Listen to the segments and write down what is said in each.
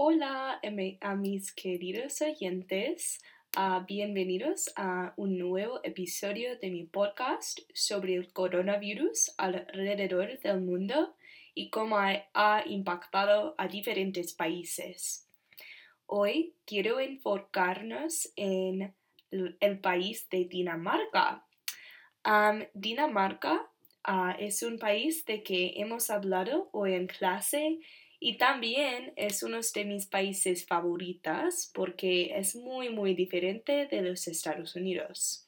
Hola a mis queridos oyentes, uh, bienvenidos a un nuevo episodio de mi podcast sobre el coronavirus alrededor del mundo y cómo ha, impactado a diferentes países. Hoy quiero enfocarnos en el país de Dinamarca. Dinamarca uh, es un país de que hemos hablado hoy en clase y también es uno de mis países favoritos porque es muy, muy diferente de los Estados Unidos.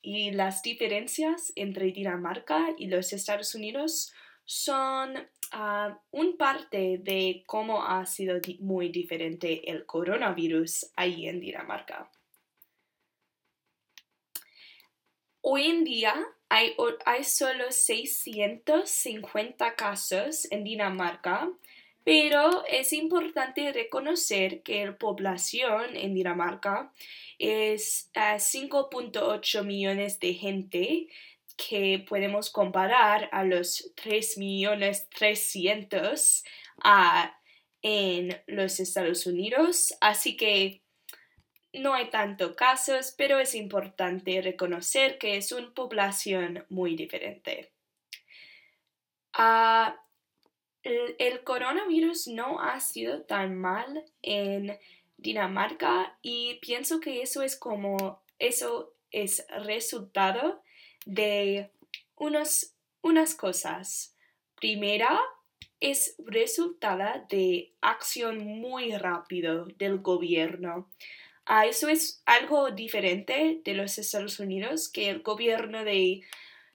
Y las diferencias entre Dinamarca y los Estados Unidos son uh, un parte de cómo ha sido muy diferente el coronavirus ahí en Dinamarca. Hoy en día hay, hay solo 650 casos en Dinamarca pero es importante reconocer que la población en Dinamarca es 5.8 eh, millones de gente que podemos comparar a los 3 millones 300 ah, en los Estados Unidos. Así que no hay tanto casos, pero es importante reconocer que es una población muy diferente. Ah, el, coronavirus no ha sido tan mal en Dinamarca y pienso que eso es como, eso es resultado de unos, unas cosas. Primera, es resultado de acción muy rápido del gobierno. Ah, eso es algo diferente de los Estados Unidos, que el gobierno de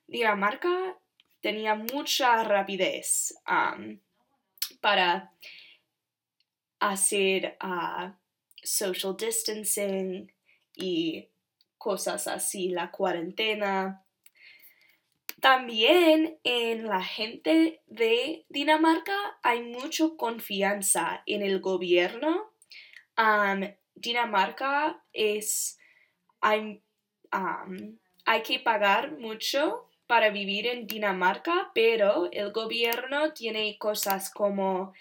Dinamarca tenía mucha rapidez para hacer uh, social distancing y cosas así, la cuarentena. También en la gente de Dinamarca hay mucha confianza en el gobierno. Dinamarca es, hay, hay que pagar mucho para vivir en Dinamarca, pero el gobierno tiene cosas como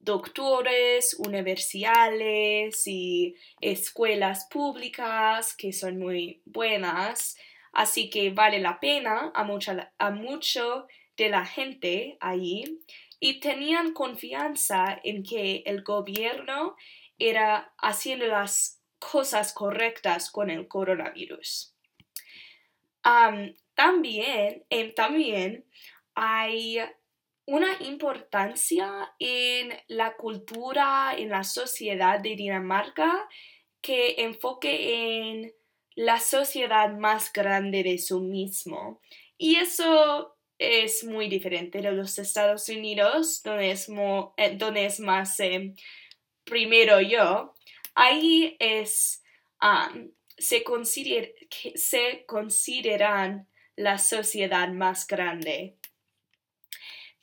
doctores, universidades y escuelas públicas que son muy buenas. Así que vale la pena a, mucha, a mucho de la gente ahí y tenían confianza en que el gobierno era haciendo las cosas correctas con el coronavirus también, em, también hay una importancia en la cultura, en la sociedad de Dinamarca que enfoque en la sociedad más grande de su mismo. Y eso es muy diferente de los Estados Unidos, donde es, eh, donde es más em, primero yo. Ahí es se, se consideran la sociedad más grande.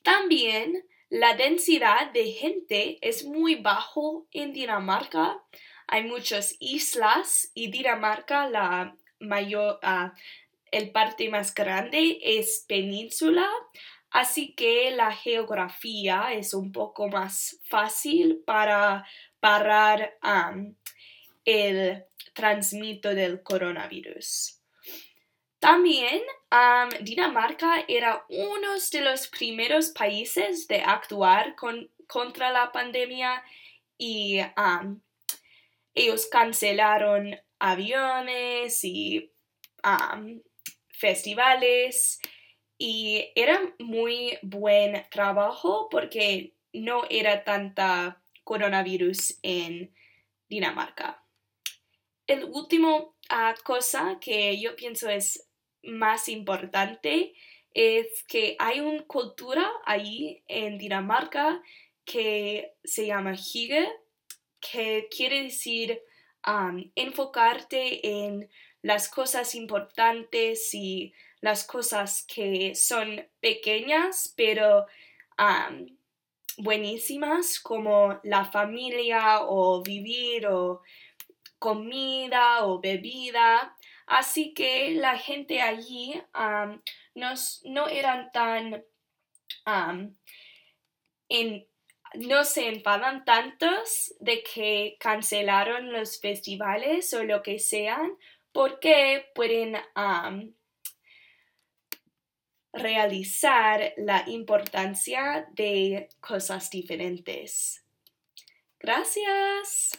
También la densidad de gente es muy bajo en Dinamarca. Hay muchas islas y Dinamarca, la mayor, uh, el parte más grande es península, así que la geografía es un poco más fácil para parar el transmito del coronavirus. También Dinamarca era uno de los primeros países de actuar contra la pandemia y ellos cancelaron aviones y festivales y era muy buen trabajo porque no era tanta coronavirus en Dinamarca el último ah, cosa que yo pienso es más importante es que hay una cultura ahí en Dinamarca que se llama hygge, que quiere decir enfocarte en las cosas importantes y las cosas que son pequeñas pero buenísimas como la familia o vivir o comida o bebida. Así que la gente allí no eran tan no se enfadan tantos de que cancelaron los festivales o lo que sean porque pueden realizar la importancia de cosas diferentes. Gracias.